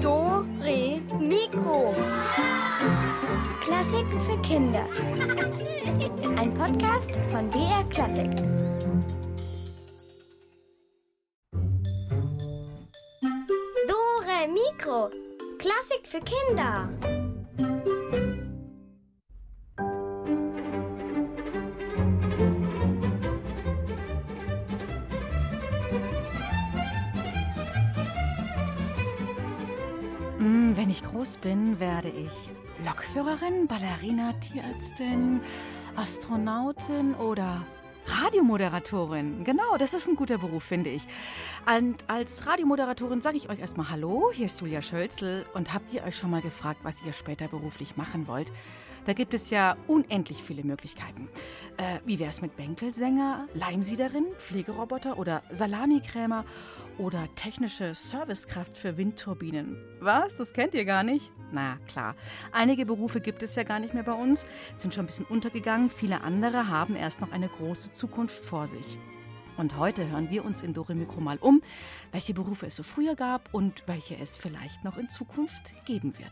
Do, Re, Mikro. Klassiken für Kinder. Ein Podcast von BR Klassik. Dore Mikro. Klassik für Kinder. Bin, werde ich Lokführerin, Ballerina, Tierärztin, Astronautin oder Radiomoderatorin. Genau, das ist ein guter Beruf, finde ich. Und als Radiomoderatorin sage ich euch erstmal Hallo, hier ist Julia Schölzl. Und habt ihr euch schon mal gefragt, was ihr später beruflich machen wollt? Da gibt es ja unendlich viele Möglichkeiten. Äh, wie wäre es mit Bänkelsänger, Leimsiederin, Pflegeroboter oder Salamikrämer oder technische Servicekraft für Windturbinen? Was? Das kennt ihr gar nicht? Na klar. Einige Berufe gibt es ja gar nicht mehr bei uns, sind schon ein bisschen untergegangen. Viele andere haben erst noch eine große Zukunft vor sich. Und heute hören wir uns in Dore Mikro mal um, welche Berufe es so früher gab und welche es vielleicht noch in Zukunft geben wird.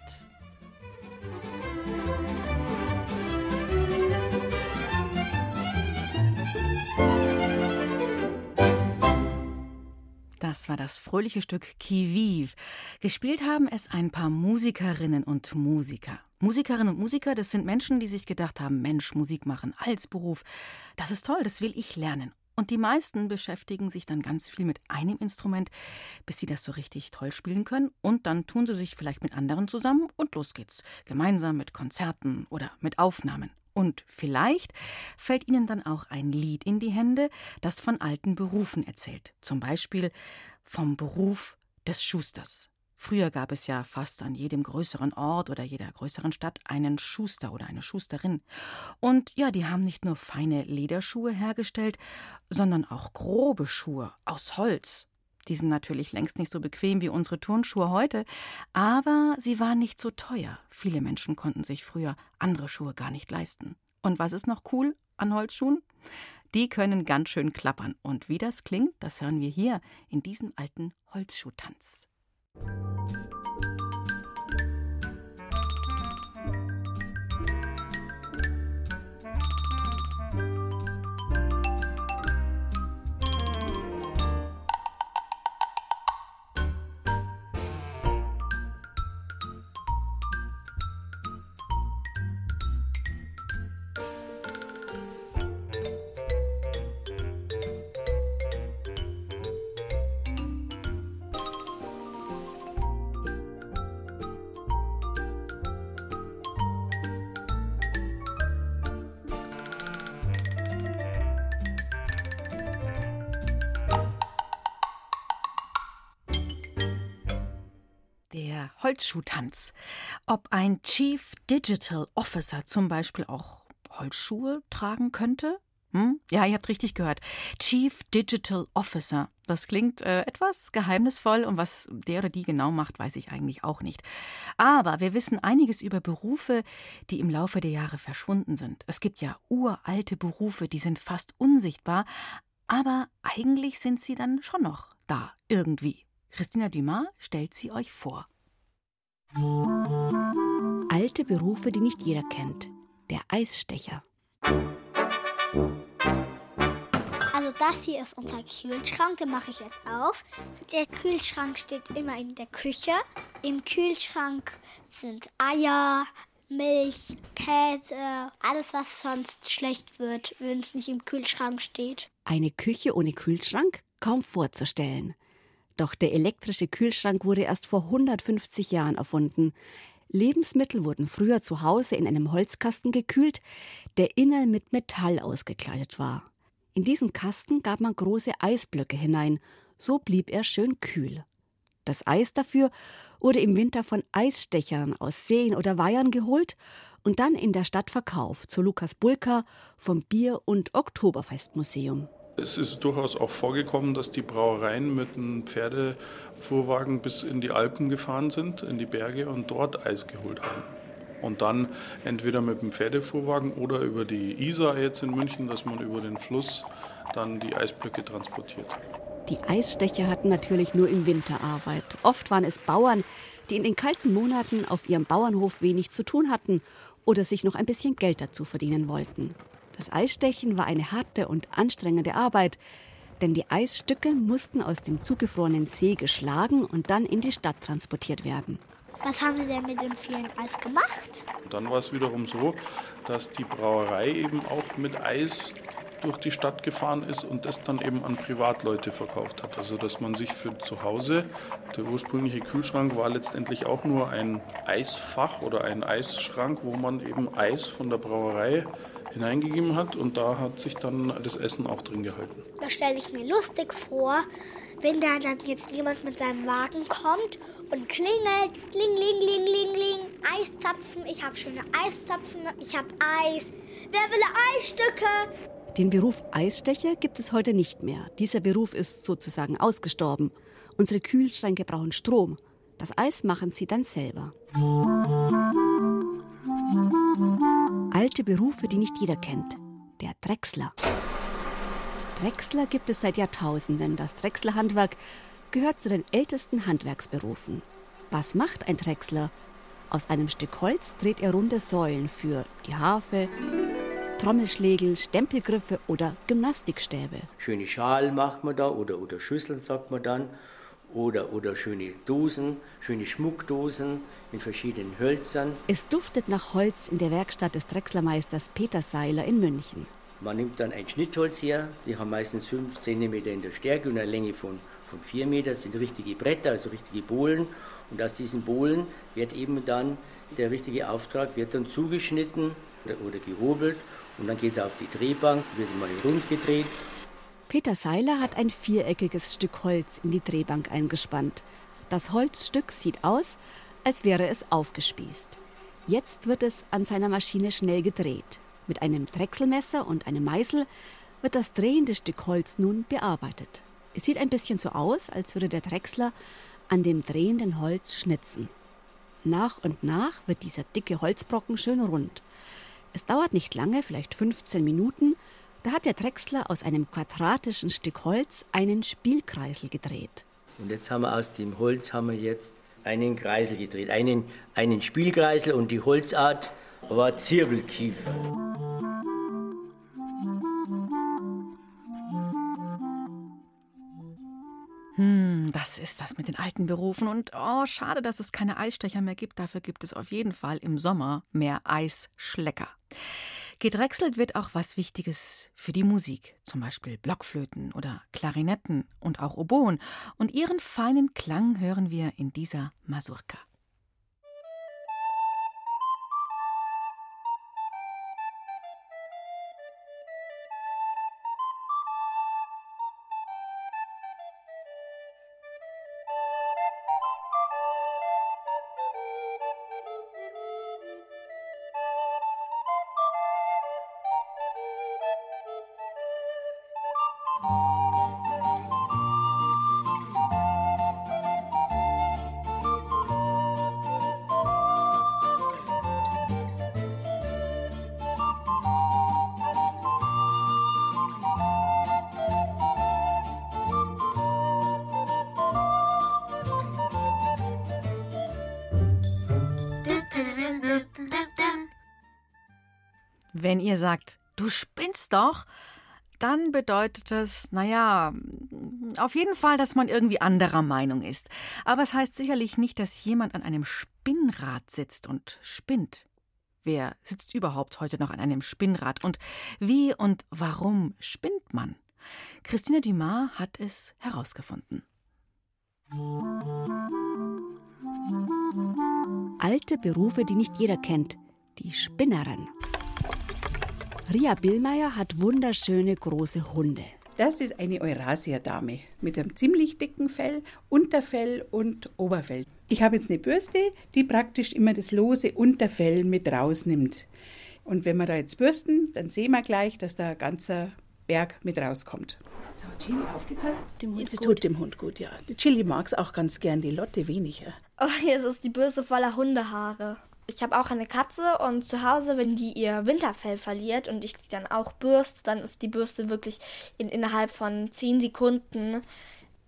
Das war das fröhliche Stück Qui Vive. Gespielt haben es ein paar Musikerinnen und Musiker. Musikerinnen und Musiker, das sind Menschen, die sich gedacht haben, Mensch, Musik machen als Beruf, das ist toll, das will ich lernen. Und die meisten beschäftigen sich dann ganz viel mit einem Instrument, bis sie das so richtig toll spielen können. Und dann tun sie sich vielleicht mit anderen zusammen und los geht's. Gemeinsam mit Konzerten oder mit Aufnahmen. Und vielleicht fällt ihnen dann auch ein Lied in die Hände, das von alten Berufen erzählt. Zum Beispiel vom Beruf des Schusters. Früher gab es ja fast an jedem größeren Ort oder jeder größeren Stadt einen Schuster oder eine Schusterin. Und ja, die haben nicht nur feine Lederschuhe hergestellt, sondern auch grobe Schuhe aus Holz. Die sind natürlich längst nicht so bequem wie unsere Turnschuhe heute, aber sie waren nicht so teuer. Viele Menschen konnten sich früher andere Schuhe gar nicht leisten. Und was ist noch cool an Holzschuhen? Die können ganz schön klappern. Und wie das klingt, das hören wir hier in diesem alten Holzschuhtanz. Der Holzschuhtanz. Ob ein Chief Digital Officer zum Beispiel auch Holzschuhe tragen könnte? Hm? Ja, ihr habt richtig gehört. Chief Digital Officer. Das klingt äh, etwas geheimnisvoll und was der oder die genau macht, weiß ich eigentlich auch nicht. Aber wir wissen einiges über Berufe, die im Laufe der Jahre verschwunden sind. Es gibt ja uralte Berufe, die sind fast unsichtbar, aber eigentlich sind sie dann schon noch da, irgendwie. Christina Dumas stellt sie euch vor. Alte Berufe, die nicht jeder kennt. Der Eisstecher. Also das hier ist unser Kühlschrank, den mache ich jetzt auf. Der Kühlschrank steht immer in der Küche. Im Kühlschrank sind Eier, Milch, Käse, alles was sonst schlecht wird, wenn es nicht im Kühlschrank steht. Eine Küche ohne Kühlschrank? Kaum vorzustellen. Doch der elektrische Kühlschrank wurde erst vor 150 Jahren erfunden. Lebensmittel wurden früher zu Hause in einem Holzkasten gekühlt, der innen mit Metall ausgekleidet war. In diesen Kasten gab man große Eisblöcke hinein, so blieb er schön kühl. Das Eis dafür wurde im Winter von Eisstechern aus Seen oder Weihern geholt und dann in der Stadt verkauft zu Lukas Bulka vom Bier- und Oktoberfestmuseum. Es ist durchaus auch vorgekommen, dass die Brauereien mit einem Pferdefuhrwagen bis in die Alpen gefahren sind, in die Berge und dort Eis geholt haben. Und dann entweder mit dem Pferdefuhrwagen oder über die Isar jetzt in München, dass man über den Fluss dann die Eisblöcke transportiert. Die Eisstecher hatten natürlich nur im Winter Arbeit. Oft waren es Bauern, die in den kalten Monaten auf ihrem Bauernhof wenig zu tun hatten oder sich noch ein bisschen Geld dazu verdienen wollten. Das Eisstechen war eine harte und anstrengende Arbeit, denn die Eisstücke mussten aus dem zugefrorenen See geschlagen und dann in die Stadt transportiert werden. Was haben Sie denn mit dem vielen Eis gemacht? Dann war es wiederum so, dass die Brauerei eben auch mit Eis durch die Stadt gefahren ist und das dann eben an Privatleute verkauft hat. Also dass man sich für zu Hause, der ursprüngliche Kühlschrank war letztendlich auch nur ein Eisfach oder ein Eisschrank, wo man eben Eis von der Brauerei hineingegeben hat und da hat sich dann das Essen auch drin gehalten. Da stelle ich mir lustig vor, wenn da dann jetzt jemand mit seinem Wagen kommt und klingelt, ling, ling, ling, ling, ling, Eiszapfen, ich habe schöne Eiszapfen, ich habe Eis. Wer will Eisstücke? Den Beruf Eisstecher gibt es heute nicht mehr. Dieser Beruf ist sozusagen ausgestorben. Unsere Kühlschränke brauchen Strom. Das Eis machen sie dann selber. Alte Berufe, die nicht jeder kennt. Der Drechsler. Drechsler gibt es seit Jahrtausenden. Das Drechslerhandwerk gehört zu den ältesten Handwerksberufen. Was macht ein Drechsler? Aus einem Stück Holz dreht er runde Säulen für die Harfe, Trommelschlägel, Stempelgriffe oder Gymnastikstäbe. Schöne Schalen macht man da oder, oder Schüsseln sagt man dann oder, oder schöne Dosen, schöne Schmuckdosen in verschiedenen Hölzern. Es duftet nach Holz in der Werkstatt des Drechslermeisters Peter Seiler in München. Man nimmt dann ein Schnittholz her, die haben meistens 5 cm in der Stärke und eine Länge von, von 4 Meter, das sind richtige Bretter, also richtige Bohlen. Und aus diesen Bohlen wird eben dann der richtige Auftrag wird dann zugeschnitten oder, oder gehobelt und dann geht es auf die Drehbank, wird mal rund gedreht. Peter Seiler hat ein viereckiges Stück Holz in die Drehbank eingespannt. Das Holzstück sieht aus, als wäre es aufgespießt. Jetzt wird es an seiner Maschine schnell gedreht. Mit einem Drechselmesser und einem Meißel wird das drehende Stück Holz nun bearbeitet. Es sieht ein bisschen so aus, als würde der Drechsler an dem drehenden Holz schnitzen. Nach und nach wird dieser dicke Holzbrocken schön rund. Es dauert nicht lange, vielleicht 15 Minuten, da hat der Drechsler aus einem quadratischen Stück Holz einen Spielkreisel gedreht. Und jetzt haben wir aus dem Holz haben wir jetzt einen Kreisel gedreht, einen, einen Spielkreisel und die Holzart war Zirbelkiefer. Hm, das ist das mit den alten Berufen. Und oh, schade, dass es keine Eisstecher mehr gibt. Dafür gibt es auf jeden Fall im Sommer mehr Eisschlecker. Gedrechselt wird auch was Wichtiges für die Musik, zum Beispiel Blockflöten oder Klarinetten und auch Oboen. Und ihren feinen Klang hören wir in dieser Masurka. Wenn ihr sagt, du spinnst doch, dann bedeutet das, naja, auf jeden Fall, dass man irgendwie anderer Meinung ist. Aber es heißt sicherlich nicht, dass jemand an einem Spinnrad sitzt und spinnt. Wer sitzt überhaupt heute noch an einem Spinnrad? Und wie und warum spinnt man? Christine Dumas hat es herausgefunden. Alte Berufe, die nicht jeder kennt. Die Spinnerin. Ria Billmeier hat wunderschöne große Hunde. Das ist eine Eurasia-Dame mit einem ziemlich dicken Fell, Unterfell und Oberfell. Ich habe jetzt eine Bürste, die praktisch immer das lose Unterfell mit rausnimmt. Und wenn wir da jetzt bürsten, dann sehen wir gleich, dass da ein ganzer Berg mit rauskommt. So, Chili, aufgepasst. Dem Hund das tut dem Hund gut, ja. Die Chili mag es auch ganz gern, die Lotte weniger. Oh, jetzt ist die Bürste voller Hundehaare. Ich habe auch eine Katze und zu Hause, wenn die ihr Winterfell verliert und ich die dann auch bürste, dann ist die Bürste wirklich in, innerhalb von 10 Sekunden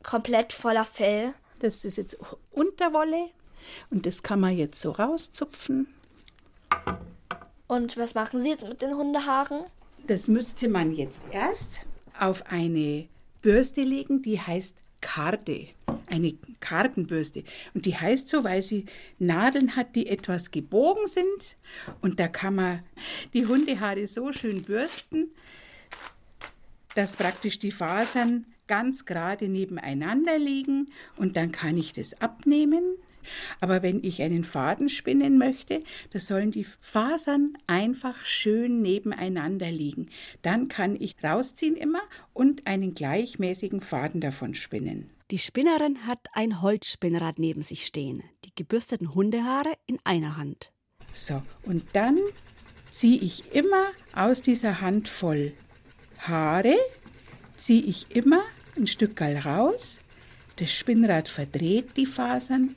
komplett voller Fell. Das ist jetzt Unterwolle und das kann man jetzt so rauszupfen. Und was machen Sie jetzt mit den Hundehaaren? Das müsste man jetzt erst auf eine Bürste legen, die heißt Karde. Eine Kartenbürste. Und die heißt so, weil sie Nadeln hat, die etwas gebogen sind. Und da kann man die Hundehaare so schön bürsten, dass praktisch die Fasern ganz gerade nebeneinander liegen. Und dann kann ich das abnehmen aber wenn ich einen Faden spinnen möchte, da sollen die Fasern einfach schön nebeneinander liegen. Dann kann ich rausziehen immer und einen gleichmäßigen Faden davon spinnen. Die Spinnerin hat ein Holzspinnrad neben sich stehen, die gebürsteten Hundehaare in einer Hand. So, und dann ziehe ich immer aus dieser Handvoll Haare, ziehe ich immer ein Stück raus, das Spinnrad verdreht die Fasern,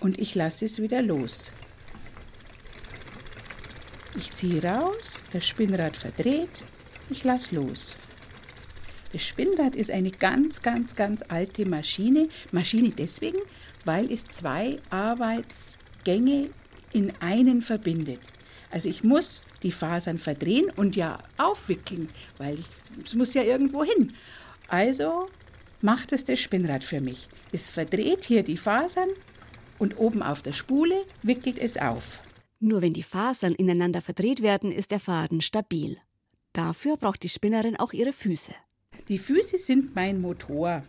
und ich lasse es wieder los. Ich ziehe raus, das Spinnrad verdreht, ich lasse los. Das Spinnrad ist eine ganz, ganz, ganz alte Maschine. Maschine deswegen, weil es zwei Arbeitsgänge in einen verbindet. Also ich muss die Fasern verdrehen und ja aufwickeln, weil es muss ja irgendwo hin. Also macht es das Spinnrad für mich. Es verdreht hier die Fasern und oben auf der Spule wickelt es auf. Nur wenn die Fasern ineinander verdreht werden, ist der Faden stabil. Dafür braucht die Spinnerin auch ihre Füße. Die Füße sind mein Motor.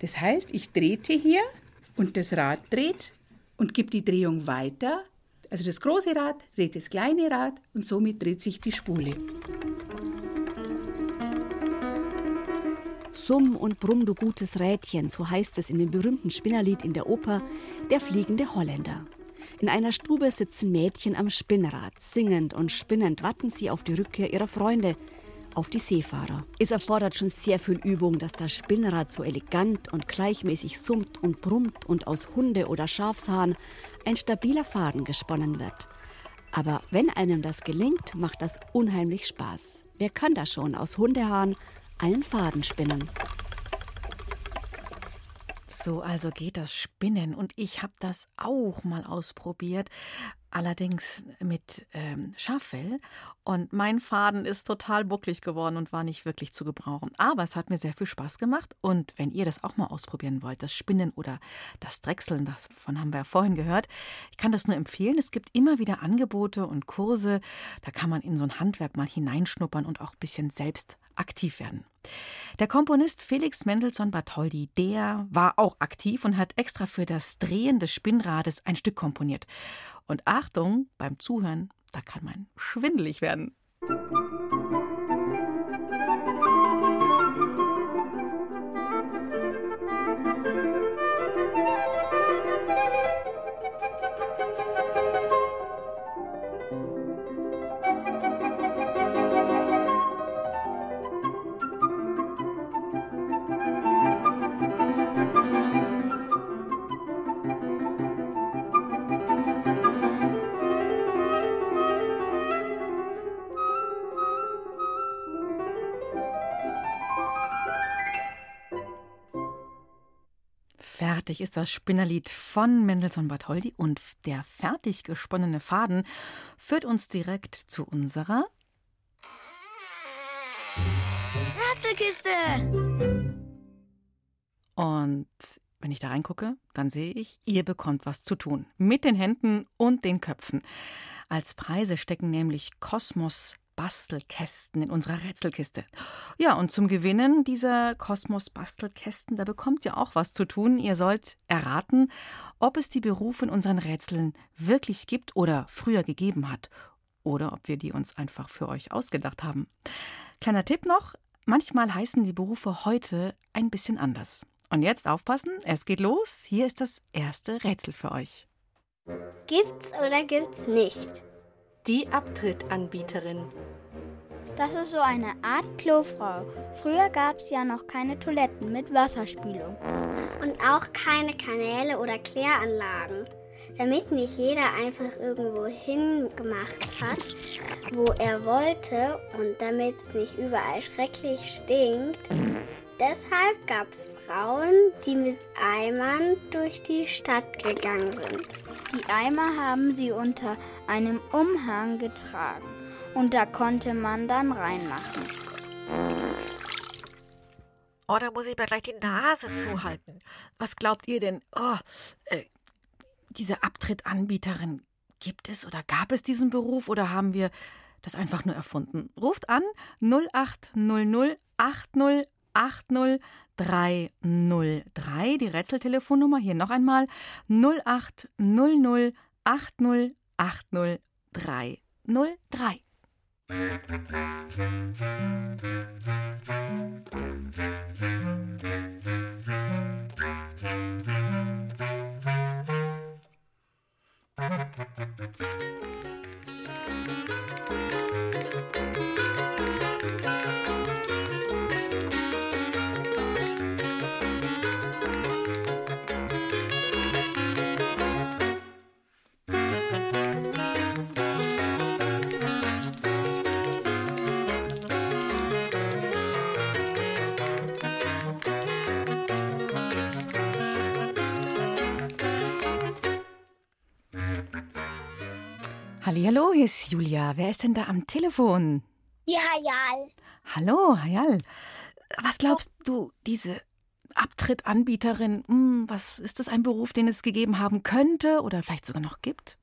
Das heißt, ich drehte hier und das Rad dreht und gibt die Drehung weiter. Also das große Rad dreht das kleine Rad und somit dreht sich die Spule. Summ und brumm, du gutes Rädchen, so heißt es in dem berühmten Spinnerlied in der Oper Der fliegende Holländer. In einer Stube sitzen Mädchen am Spinnrad. Singend und spinnend warten sie auf die Rückkehr ihrer Freunde, auf die Seefahrer. Es erfordert schon sehr viel Übung, dass das Spinnrad so elegant und gleichmäßig summt und brummt und aus Hunde- oder Schafshaaren ein stabiler Faden gesponnen wird. Aber wenn einem das gelingt, macht das unheimlich Spaß. Wer kann das schon aus Hundehaaren einen Faden spinnen. So also geht das Spinnen und ich habe das auch mal ausprobiert allerdings mit ähm, Schaffell. Und mein Faden ist total bucklig geworden und war nicht wirklich zu gebrauchen. Aber es hat mir sehr viel Spaß gemacht. Und wenn ihr das auch mal ausprobieren wollt, das Spinnen oder das Drechseln, davon haben wir ja vorhin gehört, ich kann das nur empfehlen. Es gibt immer wieder Angebote und Kurse. Da kann man in so ein Handwerk mal hineinschnuppern und auch ein bisschen selbst aktiv werden. Der Komponist Felix Mendelssohn Bartholdy, der war auch aktiv und hat extra für das Drehen des Spinnrades ein Stück komponiert. Und Achtung, beim Zuhören, da kann man schwindelig werden. Fertig ist das Spinnerlied von Mendelssohn Bartholdy und der fertig gesponnene Faden führt uns direkt zu unserer Rätselkiste! Und wenn ich da reingucke, dann sehe ich, ihr bekommt was zu tun. Mit den Händen und den Köpfen. Als Preise stecken nämlich Kosmos Bastelkästen in unserer Rätselkiste. Ja, und zum Gewinnen dieser Kosmos Bastelkästen, da bekommt ihr auch was zu tun. Ihr sollt erraten, ob es die Berufe in unseren Rätseln wirklich gibt oder früher gegeben hat. Oder ob wir die uns einfach für euch ausgedacht haben. Kleiner Tipp noch: manchmal heißen die Berufe heute ein bisschen anders. Und jetzt aufpassen, es geht los. Hier ist das erste Rätsel für euch. Gibt's oder gibt's nicht? Die Abtrittanbieterin. Das ist so eine Art Klofrau. Früher gab es ja noch keine Toiletten mit Wasserspülung. Und auch keine Kanäle oder Kläranlagen. Damit nicht jeder einfach irgendwo hingemacht hat, wo er wollte und damit es nicht überall schrecklich stinkt, Deshalb gab es Frauen, die mit Eimern durch die Stadt gegangen sind. Die Eimer haben sie unter einem Umhang getragen und da konnte man dann reinmachen. Oh, da muss ich mir gleich die Nase zuhalten. Was glaubt ihr denn? Oh, äh, diese Abtrittanbieterin, gibt es oder gab es diesen Beruf oder haben wir das einfach nur erfunden? Ruft an 0800 80 80 303, die Rätseltelefonnummer. Hier noch einmal. 0800 80 80 303. Hallo, hier ist Julia. Wer ist denn da am Telefon? Ja, Hayal. Hallo, Hayal. Was glaubst du, diese Abtrittanbieterin, hm, was ist das ein Beruf, den es gegeben haben könnte oder vielleicht sogar noch gibt?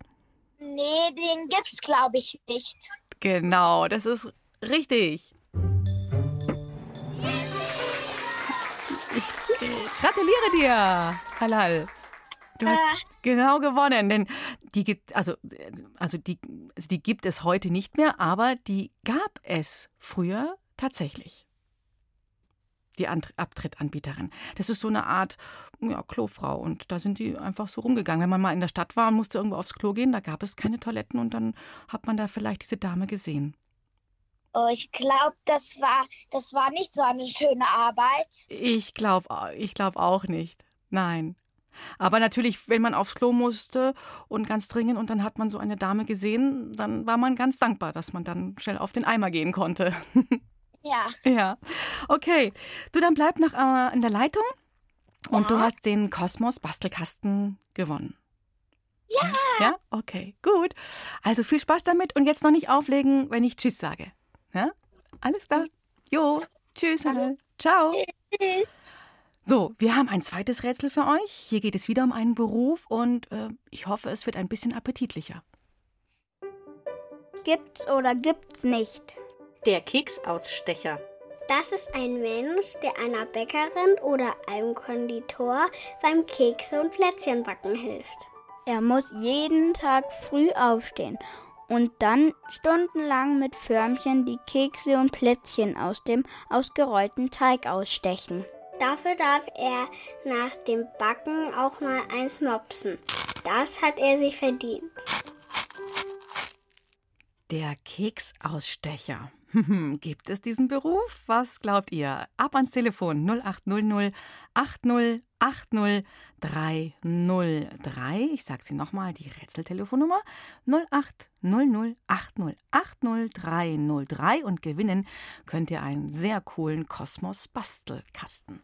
Nee, den gibt's glaube ich nicht. Genau, das ist richtig. Ich gratuliere dir, Halal. Du hast äh. genau gewonnen, denn die gibt also also die also die gibt es heute nicht mehr, aber die gab es früher tatsächlich. Die Abtrittanbieterin. Das ist so eine Art ja, Klofrau und da sind die einfach so rumgegangen. Wenn man mal in der Stadt war und musste irgendwo aufs Klo gehen, da gab es keine Toiletten und dann hat man da vielleicht diese Dame gesehen. Oh, ich glaube, das war das war nicht so eine schöne Arbeit. Ich glaube ich glaube auch nicht. Nein. Aber natürlich, wenn man aufs Klo musste und ganz dringend und dann hat man so eine Dame gesehen, dann war man ganz dankbar, dass man dann schnell auf den Eimer gehen konnte. Ja. Ja. Okay. Du, dann bleib noch äh, in der Leitung und ja. du hast den Kosmos Bastelkasten gewonnen. Ja. Ja? Okay, gut. Also viel Spaß damit und jetzt noch nicht auflegen, wenn ich Tschüss sage. Ja? Alles klar. Jo. Tschüss. Hallo. Ciao. Tschüss. So, wir haben ein zweites Rätsel für euch. Hier geht es wieder um einen Beruf und äh, ich hoffe, es wird ein bisschen appetitlicher. Gibt's oder gibt's nicht? Der Keksausstecher. Das ist ein Mensch, der einer Bäckerin oder einem Konditor beim Kekse und Plätzchenbacken hilft. Er muss jeden Tag früh aufstehen und dann stundenlang mit Förmchen die Kekse und Plätzchen aus dem ausgerollten Teig ausstechen. Dafür darf er nach dem Backen auch mal eins mopsen. Das hat er sich verdient. Der Keksausstecher. Gibt es diesen Beruf? Was glaubt ihr? Ab ans Telefon 0800 80 80 303. Ich sage sie nochmal, die Rätseltelefonnummer 0800 80 80 303 und gewinnen könnt ihr einen sehr coolen Kosmos Bastelkasten.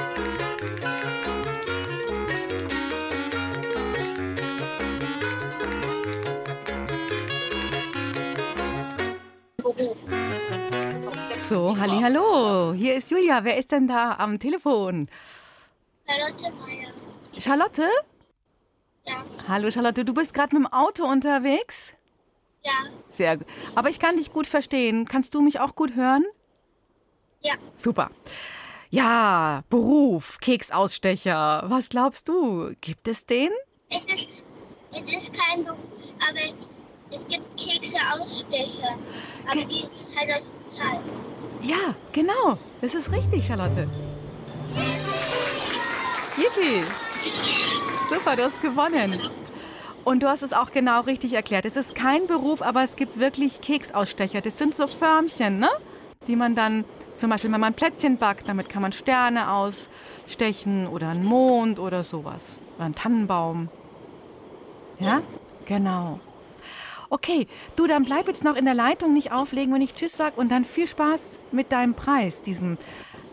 So, halli, hallo. Hier ist Julia. Wer ist denn da am Telefon? Charlotte Meyer. Charlotte? Ja. Hallo Charlotte, du bist gerade mit dem Auto unterwegs? Ja. Sehr gut. Aber ich kann dich gut verstehen. Kannst du mich auch gut hören? Ja. Super. Ja, Beruf, Keksausstecher. Was glaubst du? Gibt es den? Es ist, es ist kein Beruf, aber es gibt Kekse-Ausstecher. Aber Ge die sind halt Schall. Ja, genau. Das ist richtig, Charlotte. Yippie. Super, du hast gewonnen. Und du hast es auch genau richtig erklärt. Es ist kein Beruf, aber es gibt wirklich Keksausstecher. Das sind so Förmchen, ne? Die man dann Zum Beispiel, wenn man Plätzchen backt, damit kann man Sterne ausstechen oder einen Mond oder sowas. Oder einen Tannenbaum. Ja? Genau. Okay, du, dann bleib jetzt noch in der Leitung, nicht auflegen, wenn ich Tschüss sag und dann viel Spaß mit deinem Preis, diesem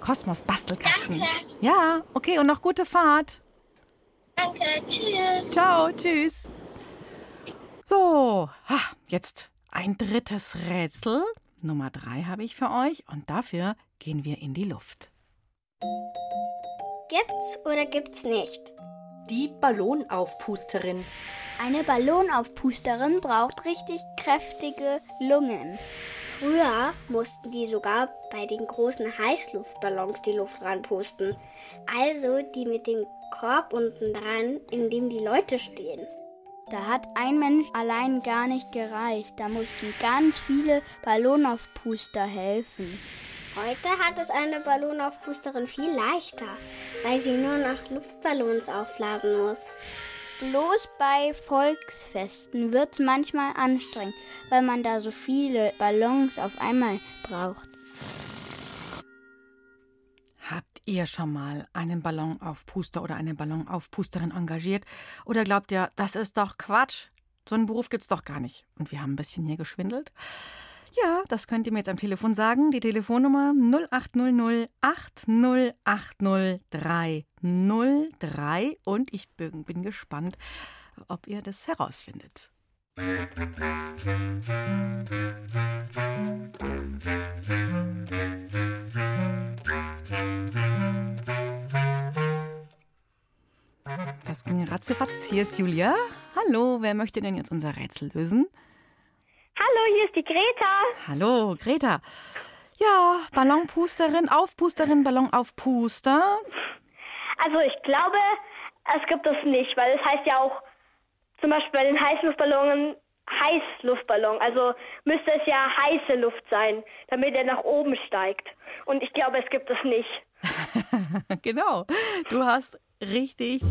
Kosmos-Bastelkasten. Danke. Ja, okay, und noch gute Fahrt. Danke, tschüss. Ciao, tschüss. So, ha, jetzt ein drittes Rätsel. Nummer drei habe ich für euch und dafür gehen wir in die Luft. Gibt's oder gibt's nicht? Die Ballonaufpusterin. Eine Ballonaufpusterin braucht richtig kräftige Lungen. Früher mussten die sogar bei den großen Heißluftballons die Luft ranpusten. Also die mit dem Korb unten dran, in dem die Leute stehen. Da hat ein Mensch allein gar nicht gereicht. Da mussten ganz viele Ballonaufpuster helfen. Heute hat es eine Ballonaufpusterin viel leichter, weil sie nur noch Luftballons aufblasen muss. Bloß bei Volksfesten wird's manchmal anstrengend, weil man da so viele Ballons auf einmal braucht. Habt ihr schon mal einen Ballonaufpuster oder eine Ballonaufpusterin engagiert? Oder glaubt ihr, das ist doch Quatsch? So einen Beruf gibt's doch gar nicht. Und wir haben ein bisschen hier geschwindelt. Ja, das könnt ihr mir jetzt am Telefon sagen. Die Telefonnummer 0800 8080 303. Und ich bin, bin gespannt, ob ihr das herausfindet. Das ging ratzefatz. Hier ist Julia. Hallo, wer möchte denn jetzt unser Rätsel lösen? Hallo, hier ist die Greta. Hallo, Greta. Ja, Ballonpusterin, Aufpusterin, Ballonaufpuster. Also ich glaube, es gibt es nicht, weil es heißt ja auch zum Beispiel bei den Heißluftballonen Heißluftballon. Also müsste es ja heiße Luft sein, damit er nach oben steigt. Und ich glaube, es gibt es nicht. genau. Du hast richtig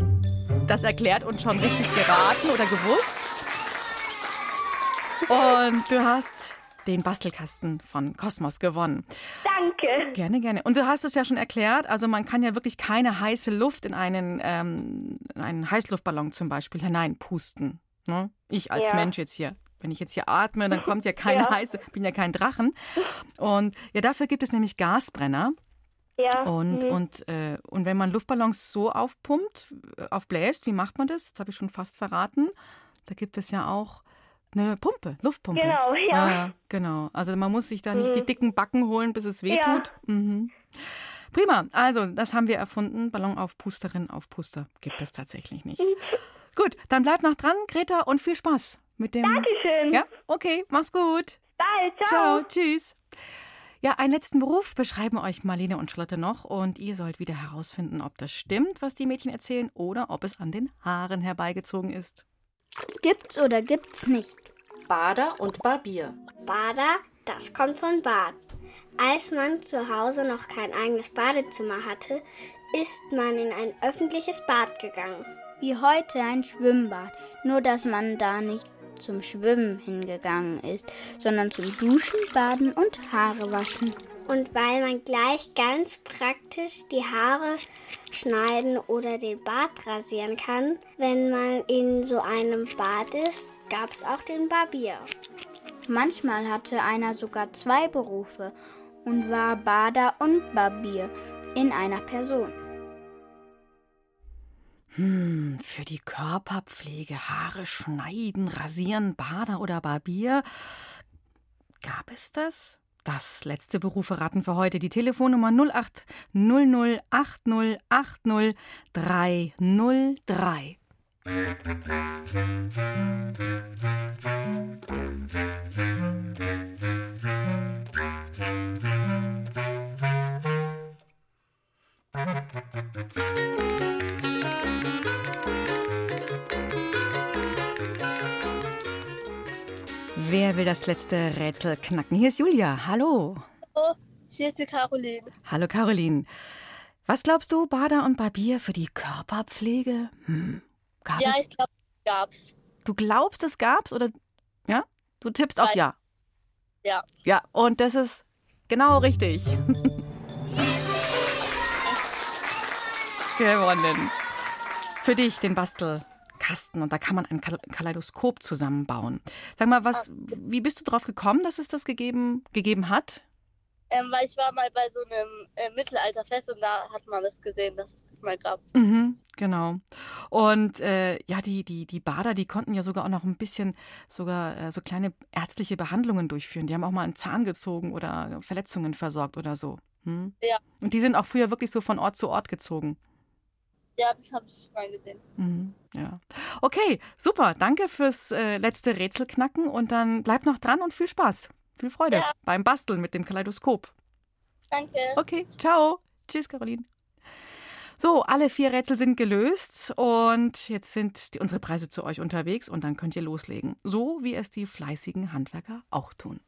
das erklärt und schon richtig geraten oder gewusst. Und du hast den Bastelkasten von Kosmos gewonnen. Danke. Gerne, gerne. Und du hast es ja schon erklärt, also man kann ja wirklich keine heiße Luft in einen, ähm, in einen Heißluftballon zum Beispiel hineinpusten. Ne? Ich als Ja. Mensch jetzt hier. Wenn ich jetzt hier atme, dann kommt ja keine Ja. heiße, bin ja kein Drachen. Und ja, dafür gibt es nämlich Gasbrenner. Ja. Und, mhm. und, äh, und wenn man Luftballons so aufpumpt, äh, aufbläst, wie macht man das? Das habe ich schon fast verraten. Da gibt es ja auch eine Pumpe, Luftpumpe. Genau, ja. genau. Also man muss sich da nicht die Mhm. dicken Backen holen, bis es weh Ja. tut. Mhm. Prima. Also, das haben wir erfunden. Ballonaufpusterin, Aufpuster gibt es tatsächlich nicht. Gut, dann bleib noch dran, Greta, und viel Spaß mit dem. Dankeschön. Ja, okay, mach's gut. Bye, ciao. Ciao, tschüss. Ja, einen letzten Beruf beschreiben euch Marlene und Charlotte noch und ihr sollt wieder herausfinden, ob das stimmt, was die Mädchen erzählen oder ob es an den Haaren herbeigezogen ist. Gibt's oder gibt's nicht? Bader und Barbier. Bader, das kommt von Bad. Als man zu Hause noch kein eigenes Badezimmer hatte, ist man in ein öffentliches Bad gegangen. Wie heute ein Schwimmbad, nur dass man da nicht zum Schwimmen hingegangen ist, sondern zum Duschen, Baden und Haare waschen. Und weil man gleich ganz praktisch die Haare schneiden oder den Bart rasieren kann, wenn man in so einem Bad ist, gab es auch den Barbier. Manchmal hatte einer sogar zwei Berufe und war Bader und Barbier in einer Person. Hm, für die Körperpflege, Haare schneiden, rasieren, Bader oder Barbier. Gab es das? Das letzte Berufe raten für heute. Die Telefonnummer 08 00 80 80 303. Wer will das letzte Rätsel knacken? Hier ist Julia. Hallo. Hallo, hier ist die Caroline. Hallo Caroline. Was glaubst du, Bader und Barbier für die Körperpflege? Hm. Ja, es? ich glaube, gab's. Du glaubst, es gab's oder ja? Du tippst auf Nein. ja. Ja. Ja, und das ist Genau richtig. Gewonnen. Für dich den Bastelkasten und da kann man ein Kaleidoskop zusammenbauen. Sag mal, was, wie bist du darauf gekommen, dass es das gegeben, gegeben hat? Ähm, weil ich war mal bei so einem äh, Mittelalterfest und da hat man das gesehen, dass es das mal gab. Mhm, genau. Und äh, ja, die, die, die Bader, die konnten ja sogar auch noch ein bisschen sogar äh, so kleine ärztliche Behandlungen durchführen. Die haben auch mal einen Zahn gezogen oder Verletzungen versorgt oder so. Hm? Ja. Und die sind auch früher wirklich so von Ort zu Ort gezogen. Ja, das habe ich mal gesehen. Mhm, ja. Okay, super. Danke fürs äh, letzte Rätselknacken und dann bleib noch dran und viel Spaß. Viel Freude Ja. beim Basteln mit dem Kaleidoskop. Danke. Okay, ciao. Tschüss, Caroline. So, alle vier Rätsel sind gelöst und jetzt sind die, unsere Preise zu euch unterwegs und dann könnt ihr loslegen. So wie es die fleißigen Handwerker auch tun.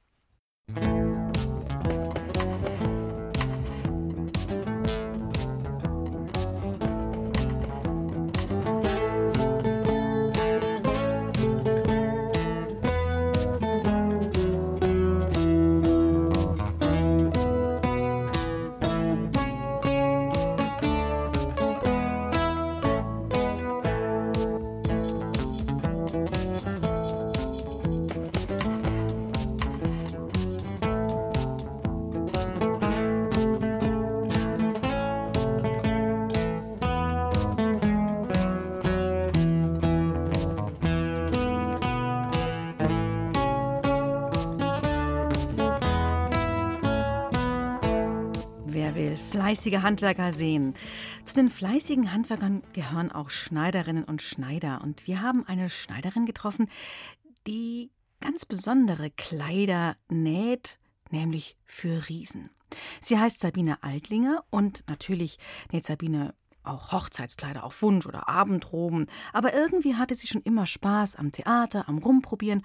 Fleißige Handwerker sehen? Zu den fleißigen Handwerkern gehören auch Schneiderinnen und Schneider. Und wir haben eine Schneiderin getroffen, die ganz besondere Kleider näht, nämlich für Riesen. Sie heißt Sabine Altlinger und natürlich näht Sabine auch Hochzeitskleider auf Wunsch oder Abendroben. Aber irgendwie hatte sie schon immer Spaß am Theater, am Rumprobieren.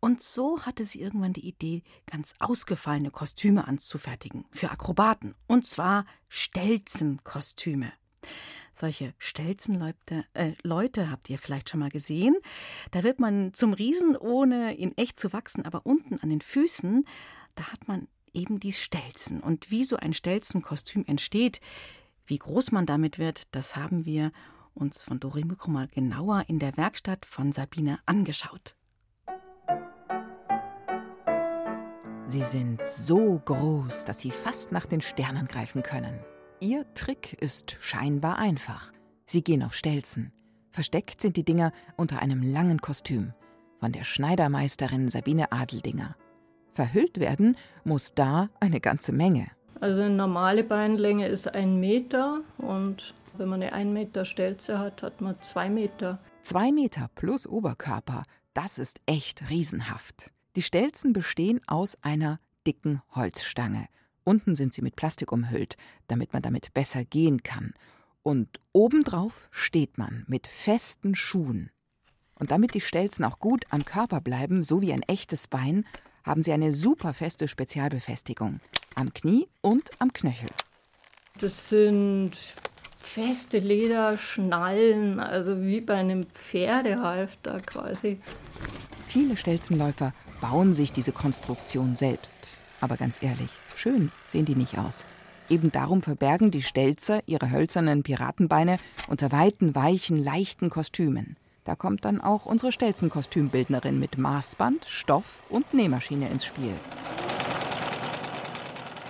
Und so hatte sie irgendwann die Idee, ganz ausgefallene Kostüme anzufertigen. Für Akrobaten. Und zwar Stelzenkostüme. Solche Stelzenleute äh, Leute habt ihr vielleicht schon mal gesehen. Da wird man zum Riesen, ohne in echt zu wachsen, aber unten an den Füßen, da hat man eben die Stelzen. Und wie so ein Stelzenkostüm entsteht, wie groß man damit wird, das haben wir uns von Dori Mykro mal genauer in der Werkstatt von Sabine angeschaut. Sie sind so groß, dass sie fast nach den Sternen greifen können. Ihr Trick ist scheinbar einfach. Sie gehen auf Stelzen. Versteckt sind die Dinger unter einem langen Kostüm. Von der Schneidermeisterin Sabine Adeldinger. Verhüllt werden muss da eine ganze Menge. Also eine normale Beinlänge ist ein Meter und wenn man eine 1 Meter Stelze hat, hat man zwei Meter. Zwei Meter plus Oberkörper, das ist echt riesenhaft. Die Stelzen bestehen aus einer dicken Holzstange. Unten sind sie mit Plastik umhüllt, damit man damit besser gehen kann. Und obendrauf steht man mit festen Schuhen. Und damit die Stelzen auch gut am Körper bleiben, so wie ein echtes Bein, haben sie eine super feste Spezialbefestigung. Am Knie und am Knöchel. Das sind feste Lederschnallen, also wie bei einem Pferdehalfter quasi. Viele Stelzenläufer bauen sich diese Konstruktion selbst. Aber ganz ehrlich, schön sehen die nicht aus. Eben darum verbergen die Stelzer ihre hölzernen Piratenbeine unter weiten, weichen, leichten Kostümen. Da kommt dann auch unsere Stelzenkostümbildnerin mit Maßband, Stoff und Nähmaschine ins Spiel.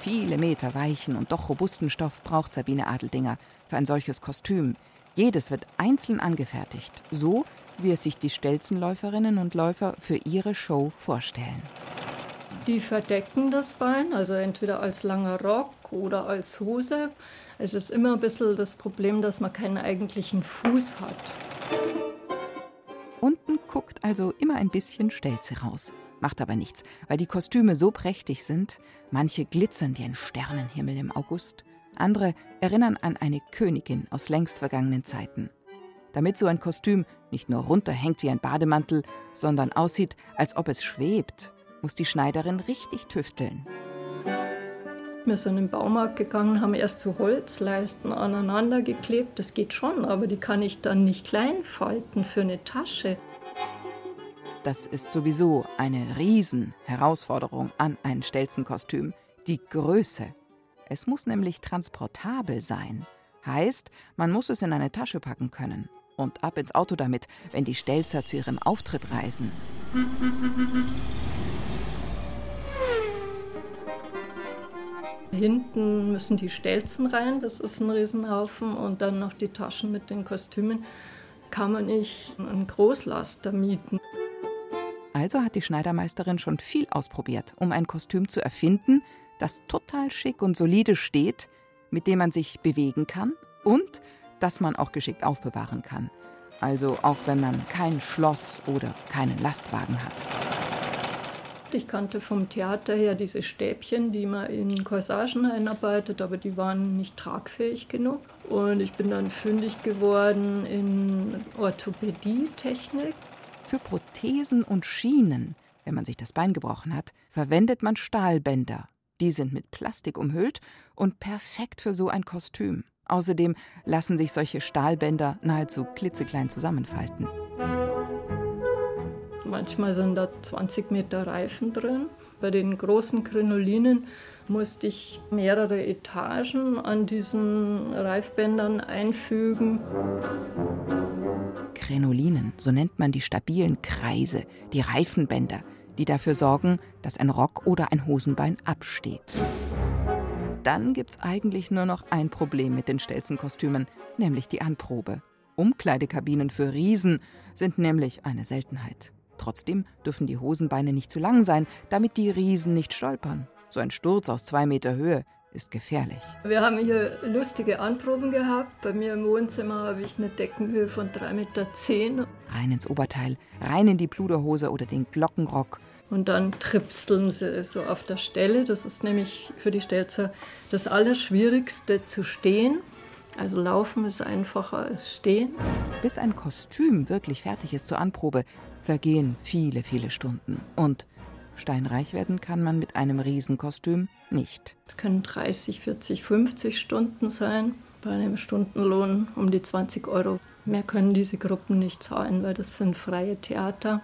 Viele Meter weichen und doch robusten Stoff braucht Sabine Adeldinger für ein solches Kostüm. Jedes wird einzeln angefertigt, so wie es sich die Stelzenläuferinnen und Läufer für ihre Show vorstellen. Die verdecken das Bein, also entweder als langer Rock oder als Hose. Es ist immer ein bisschen das Problem, dass man keinen eigentlichen Fuß hat. Unten guckt also immer ein bisschen Stelze raus. Macht aber nichts, weil die Kostüme so prächtig sind. Manche glitzern wie ein Sternenhimmel im August. Andere erinnern an eine Königin aus längst vergangenen Zeiten. Damit so ein Kostüm nicht nur runterhängt wie ein Bademantel, sondern aussieht, als ob es schwebt, muss die Schneiderin richtig tüfteln. Wir sind in den Baumarkt gegangen, haben erst so Holzleisten aneinander geklebt. Das geht schon, aber die kann ich dann nicht klein falten für eine Tasche. Das ist sowieso eine Riesen-Herausforderung an ein Stelzenkostüm. die Größe. Es muss nämlich transportabel sein. Heißt, man muss es in eine Tasche packen können. Und ab ins Auto damit, wenn die Stelzer zu ihrem Auftritt reisen. Hinten müssen die Stelzen rein, das ist ein Riesenhaufen, und dann noch die Taschen mit den Kostümen. Kann man nicht einen Großlaster mieten. Also hat die Schneidermeisterin schon viel ausprobiert, um ein Kostüm zu erfinden, das total schick und solide steht, mit dem man sich bewegen kann und das man auch geschickt aufbewahren kann. Also auch wenn man kein Schloss oder keinen Lastwagen hat. Ich kannte vom Theater her diese Stäbchen, die man in Corsagen einarbeitet, aber die waren nicht tragfähig genug. Und ich bin dann fündig geworden in Orthopädie-Technik. Für Prothesen und Schienen, wenn man sich das Bein gebrochen hat, verwendet man Stahlbänder. Die sind mit Plastik umhüllt und perfekt für so ein Kostüm. Außerdem lassen sich solche Stahlbänder nahezu klitzeklein zusammenfalten. Manchmal sind da 20 Meter Reifen drin. Bei den großen Krinolinen musste ich mehrere Etagen an diesen Reifbändern einfügen. Krenolinen, so nennt man die stabilen Kreise, die Reifenbänder, die dafür sorgen, dass ein Rock oder ein Hosenbein absteht. Dann gibt's eigentlich nur noch ein Problem mit den Stelzenkostümen, nämlich die Anprobe. Umkleidekabinen für Riesen sind nämlich eine Seltenheit. Trotzdem dürfen die Hosenbeine nicht zu lang sein, damit die Riesen nicht stolpern. So ein Sturz aus zwei Meter Höhe ist gefährlich. Wir haben hier lustige Anproben gehabt. Bei mir im Wohnzimmer habe ich eine Deckenhöhe von 3,10 Meter. Rein ins Oberteil, rein in die Pluderhose oder den Glockenrock. Und dann tripseln sie so auf der Stelle. Das ist nämlich für die Stelzer das Allerschwierigste zu stehen. Also laufen ist einfacher als stehen. Bis ein Kostüm wirklich fertig ist zur Anprobe, vergehen viele, viele Stunden. Und steinreich werden kann man mit einem Riesenkostüm nicht. Es können 30, 40, 50 Stunden sein. Bei einem Stundenlohn um die 20 Euro. Mehr können diese Gruppen nicht zahlen, weil das sind freie Theater.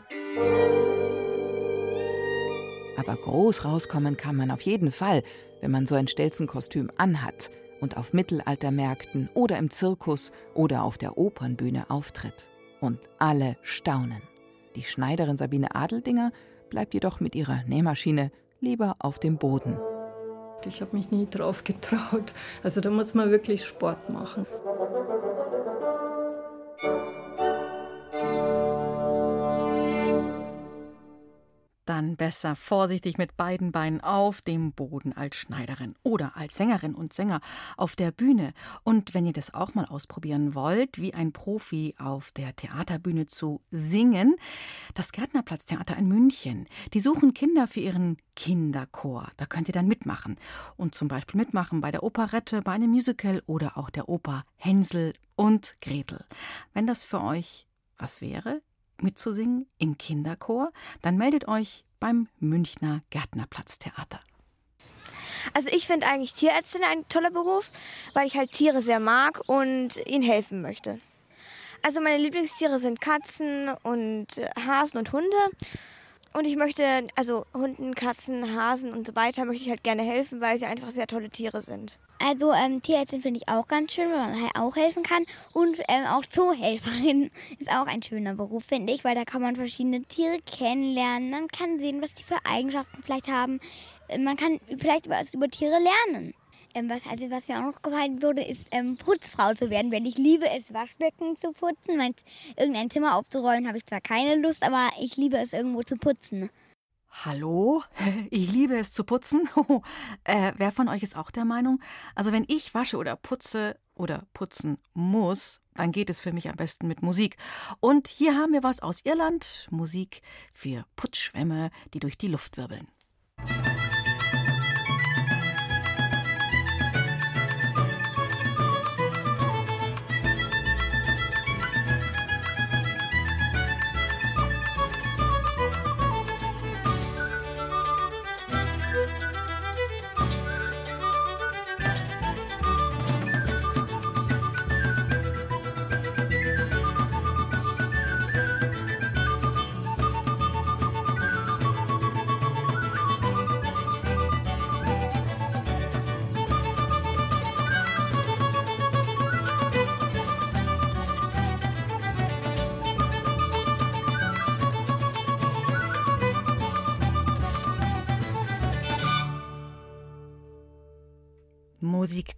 Aber groß rauskommen kann man auf jeden Fall, wenn man so ein Stelzenkostüm anhat und auf Mittelaltermärkten oder im Zirkus oder auf der Opernbühne auftritt. Und alle staunen. Die Schneiderin Sabine Adeldinger bleibt jedoch mit ihrer Nähmaschine lieber auf dem Boden. Ich habe mich nie drauf getraut. Also da muss man wirklich Sport machen. Dann besser vorsichtig mit beiden Beinen auf dem Boden als Schneiderin oder als Sängerin und Sänger auf der Bühne. Und wenn ihr das auch mal ausprobieren wollt, wie ein Profi auf der Theaterbühne zu singen, das Gärtnerplatztheater in München, die suchen Kinder für ihren Kinderchor. Da könnt ihr dann mitmachen. Und zum Beispiel mitmachen bei der Operette, bei einem Musical oder auch der Oper Hänsel und Gretel. Wenn das für euch was wäre, mitzusingen im Kinderchor, dann meldet euch beim Münchner Gärtnerplatztheater. Also ich finde eigentlich Tierärztin ein toller Beruf, weil ich halt Tiere sehr mag und ihnen helfen möchte. Also meine Lieblingstiere sind Katzen und Hasen und Hunde. Und ich möchte, also Hunden, Katzen, Hasen und so weiter, möchte ich halt gerne helfen, weil sie einfach sehr tolle Tiere sind. Also ähm, Tierärztin finde ich auch ganz schön, weil man halt auch helfen kann. Und ähm, auch Zoohelferin ist auch ein schöner Beruf, finde ich, weil da kann man verschiedene Tiere kennenlernen. Man kann sehen, was die für Eigenschaften vielleicht haben. Äh, man kann vielleicht was über Tiere lernen. Ähm, was, also was mir auch noch gefallen würde, ist ähm, Putzfrau zu werden, wenn ich liebe es, Waschbecken zu putzen. Mein, irgendein Zimmer aufzuräumen habe ich zwar keine Lust, aber ich liebe es irgendwo zu putzen. Hallo? Ich liebe es zu putzen. äh, wer von euch ist auch der Meinung? Also wenn ich wasche oder putze oder putzen muss, dann geht es für mich am besten mit Musik. Und hier haben wir was aus Irland. Musik für Putzschwämme, die durch die Luft wirbeln. Musik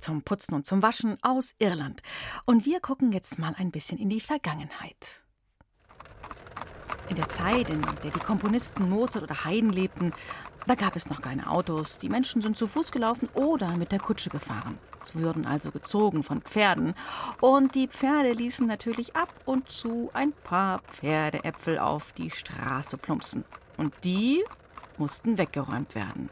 zum Putzen und zum Waschen aus Irland. Und wir gucken jetzt mal ein bisschen in die Vergangenheit. In der Zeit, in der die Komponisten Mozart oder Haydn lebten, da gab es noch keine Autos. Die Menschen sind zu Fuß gelaufen oder mit der Kutsche gefahren. Es wurden also gezogen von Pferden. Und die Pferde ließen natürlich ab und zu ein paar Pferdeäpfel auf die Straße plumpsen. Und die mussten weggeräumt werden.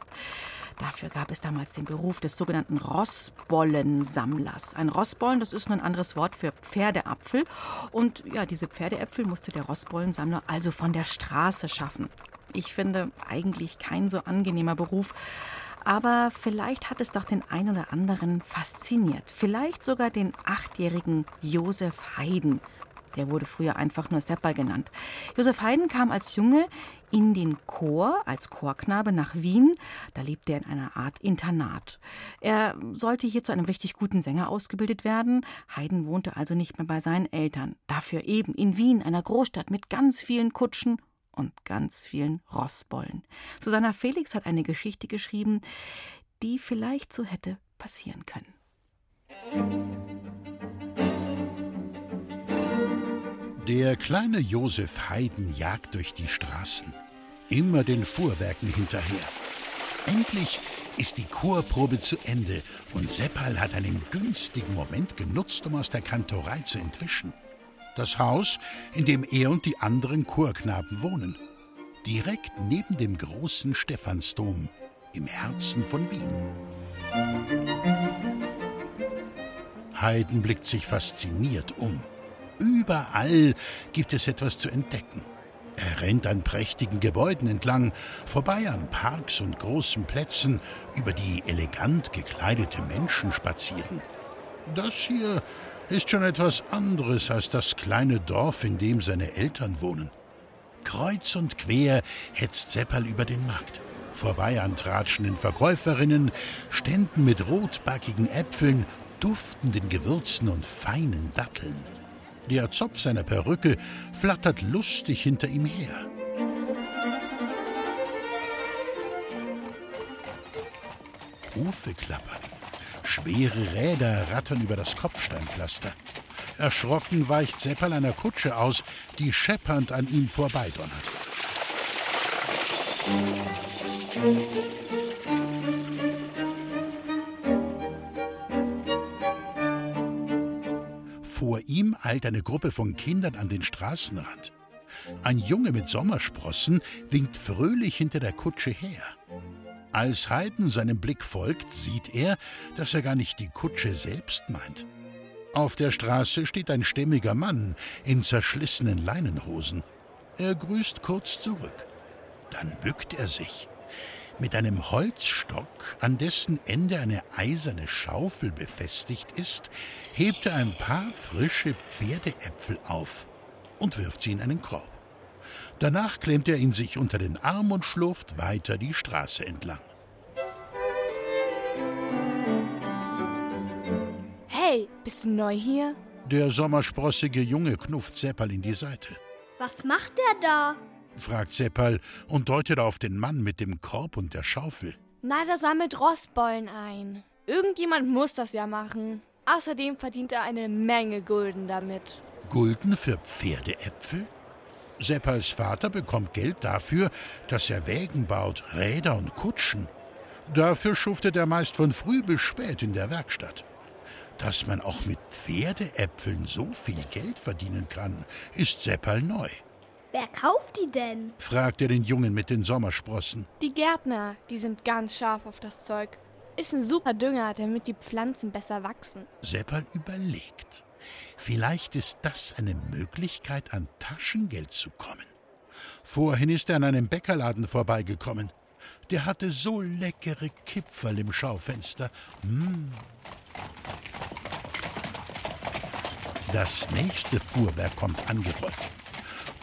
Dafür gab es damals den Beruf des sogenannten Rossbollensammlers. Ein Rossbollen, das ist nur ein anderes Wort für Pferdeapfel. Und ja, diese Pferdeäpfel musste der Rossbollensammler also von der Straße schaffen. Ich finde eigentlich kein so angenehmer Beruf. Aber vielleicht hat es doch den einen oder anderen fasziniert. Vielleicht sogar den achtjährigen Josef Haydn. Der wurde früher einfach nur Seppal genannt. Josef Haydn kam als Junge in den Chor, als Chorknabe nach Wien. Da lebte er in einer Art Internat. Er sollte hier zu einem richtig guten Sänger ausgebildet werden. Haydn wohnte also nicht mehr bei seinen Eltern. Dafür eben in Wien, einer Großstadt mit ganz vielen Kutschen und ganz vielen Rossbollen. Susanna Felix hat eine Geschichte geschrieben, die vielleicht so hätte passieren können. Der kleine Josef Haydn jagt durch die Straßen, immer den Fuhrwerken hinterher. Endlich ist die Chorprobe zu Ende und Seppal hat einen günstigen Moment genutzt, um aus der Kantorei zu entwischen das Haus, in dem er und die anderen Chorknaben wohnen. Direkt neben dem großen Stephansdom im Herzen von Wien. Haydn blickt sich fasziniert um. Überall gibt es etwas zu entdecken. Er rennt an prächtigen Gebäuden entlang, vorbei an Parks und großen Plätzen, über die elegant gekleidete Menschen spazieren. Das hier ist schon etwas anderes als das kleine Dorf, in dem seine Eltern wohnen. Kreuz und quer hetzt Seppal über den Markt. Vorbei an tratschenden Verkäuferinnen, Ständen mit rotbackigen Äpfeln, duftenden Gewürzen und feinen Datteln. Der Zopf seiner Perücke flattert lustig hinter ihm her. Hufe klappern. Schwere Räder rattern über das Kopfsteinpflaster. Erschrocken weicht Seppal einer Kutsche aus, die scheppernd an ihm vorbeidonnert. Vor ihm eilt eine Gruppe von Kindern an den Straßenrand. Ein Junge mit Sommersprossen winkt fröhlich hinter der Kutsche her. Als Haydn seinem Blick folgt, sieht er, dass er gar nicht die Kutsche selbst meint. Auf der Straße steht ein stämmiger Mann in zerschlissenen Leinenhosen. Er grüßt kurz zurück. Dann bückt er sich. Mit einem Holzstock, an dessen Ende eine eiserne Schaufel befestigt ist, hebt er ein paar frische Pferdeäpfel auf und wirft sie in einen Korb. Danach klemmt er ihn sich unter den Arm und schlurft weiter die Straße entlang. Hey, bist du neu hier? Der sommersprossige Junge knufft Seppal in die Seite. Was macht der da? Fragt Seppal und deutet auf den Mann mit dem Korb und der Schaufel. Na, der sammelt Rostbollen ein. Irgendjemand muss das ja machen. Außerdem verdient er eine Menge Gulden damit. Gulden für Pferdeäpfel? Seppals Vater bekommt Geld dafür, dass er Wägen baut, Räder und Kutschen. Dafür schuftet er meist von früh bis spät in der Werkstatt. Dass man auch mit Pferdeäpfeln so viel Geld verdienen kann, ist Seppal neu. Wer kauft die denn? fragt er den Jungen mit den Sommersprossen. Die Gärtner, die sind ganz scharf auf das Zeug. Ist ein super Dünger, damit die Pflanzen besser wachsen. Seppal überlegt. Vielleicht ist das eine Möglichkeit, an Taschengeld zu kommen. Vorhin ist er an einem Bäckerladen vorbeigekommen. Der hatte so leckere Kipferl im Schaufenster. Mmh. Das nächste Fuhrwerk kommt angerollt.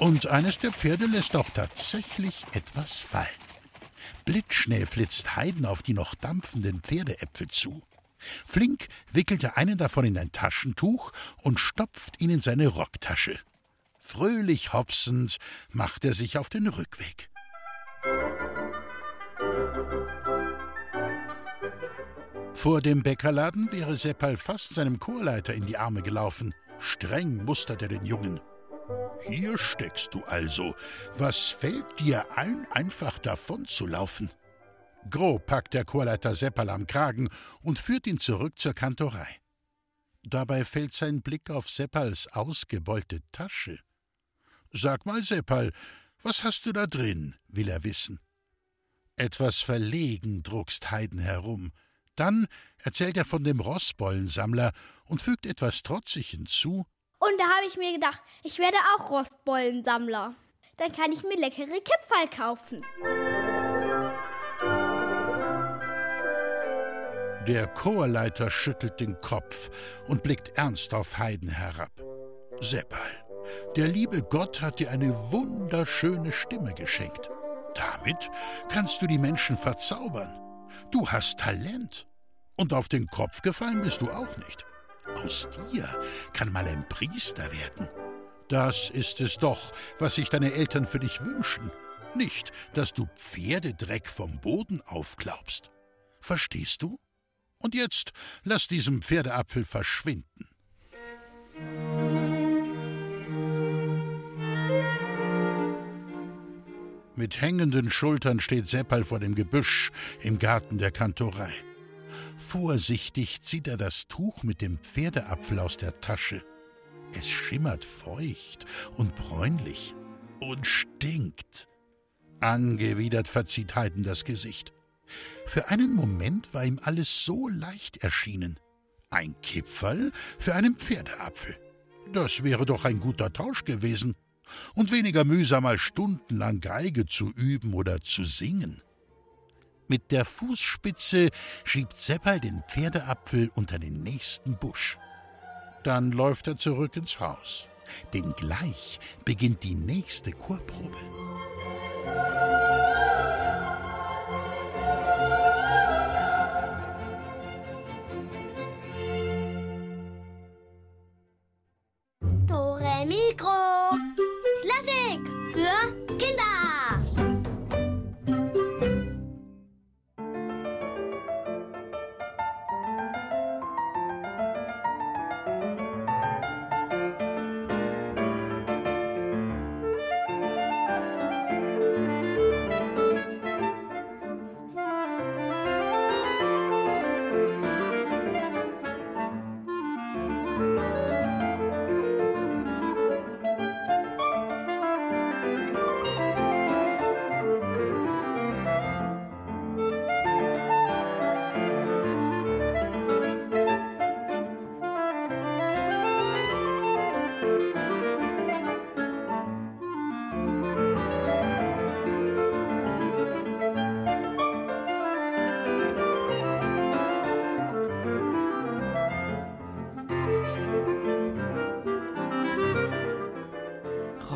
Und eines der Pferde lässt auch tatsächlich etwas fallen. Blitzschnell flitzt Heiden auf die noch dampfenden Pferdeäpfel zu. Flink wickelt er einen davon in ein Taschentuch und stopft ihn in seine Rocktasche. Fröhlich hopsend macht er sich auf den Vor dem Bäckerladen wäre Seppal fast seinem Chorleiter in die Arme gelaufen. Streng mustert er den Jungen. Hier steckst du also. Was fällt dir ein, einfach davon zu laufen? Grob packt der Chorleiter Seppal am Kragen und führt ihn zurück zur Kantorei. Dabei fällt sein Blick auf Seppals ausgebeulte Tasche. Sag mal, Seppal, was hast du da drin? will er wissen. Etwas verlegen druckst Heiden herum. Dann erzählt er von dem Rossbollensammler und fügt etwas trotzig hinzu. Und da habe ich mir gedacht, ich werde auch Rostbollensammler. Dann kann ich mir leckere Kipferl kaufen. Der Chorleiter schüttelt den Kopf und blickt ernst auf Heiden herab. Seppal, der liebe Gott hat dir eine wunderschöne Stimme geschenkt. Damit kannst du die Menschen verzaubern. Du hast Talent. Und auf den Kopf gefallen bist du auch nicht. Aus dir kann mal ein Priester werden. Das ist es doch, was sich deine Eltern für dich wünschen. Nicht, dass du Pferdedreck vom Boden aufklaubst. Verstehst du? Und jetzt lass diesen Pferdeapfel verschwinden. Mit hängenden Schultern steht Seppal vor dem Gebüsch im Garten der Kantorei. Vorsichtig zieht er das Tuch mit dem Pferdeapfel aus der Tasche. Es schimmert feucht und bräunlich und stinkt. Angewidert verzieht Heiden das Gesicht. Für einen Moment war ihm alles so leicht erschienen. Ein Kipferl für einen Pferdeapfel. Das wäre doch ein guter Tausch gewesen. Und weniger mühsam als stundenlang Geige zu üben oder zu singen. Mit der Fußspitze schiebt Seppal den Pferdeapfel unter den nächsten Busch. Dann läuft er zurück ins Haus. Denn gleich beginnt die nächste Chorprobe. Dore.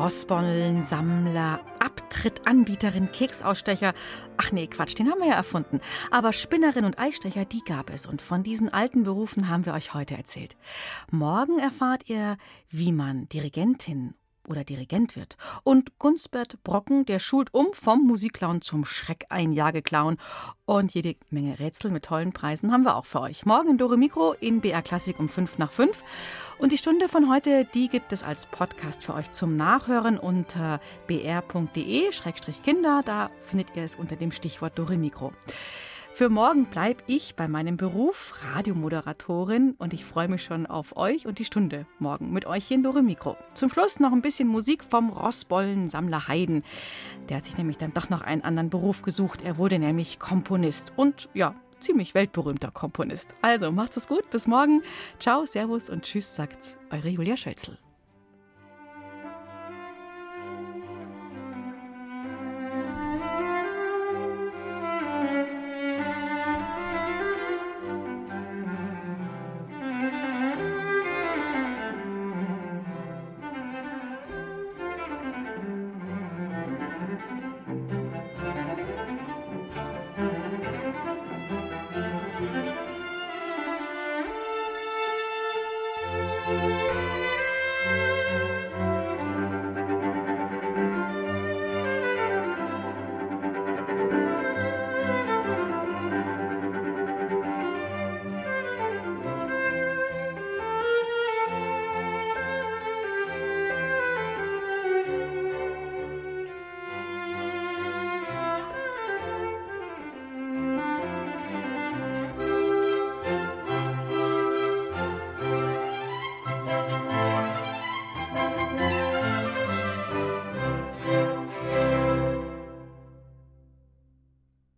Rossbollensammler, Abtrittanbieterin, Keksausstecher. Ach nee, Quatsch, den haben wir ja erfunden. Aber Spinnerin und Eistecher, die gab es. Und von diesen alten Berufen haben wir euch heute erzählt. Morgen erfahrt ihr, wie man Dirigentin oder Dirigent wird. Und Gunstbert Brocken, der schult um vom Musikclown zum Schreckeinjageclown. Und jede Menge Rätsel mit tollen Preisen haben wir auch für euch. Morgen in Dore Mikro in BR Klassik um 5 nach 5. Und die Stunde von heute, die gibt es als Podcast für euch zum Nachhören unter br.de-kinder. Da findet ihr es unter dem Stichwort Dore Mikro. Für morgen bleibe ich bei meinem Beruf Radiomoderatorin und ich freue mich schon auf euch und die Stunde morgen mit euch hier in Dore Mikro. Zum Schluss noch ein bisschen Musik vom Rossbollen-Sammler Haydn. Der hat sich nämlich dann doch noch einen anderen Beruf gesucht. Er wurde nämlich Komponist und ja, ziemlich weltberühmter Komponist. Also macht's es gut, bis morgen. Ciao, Servus und Tschüss, sagt eure Julia Schölzel.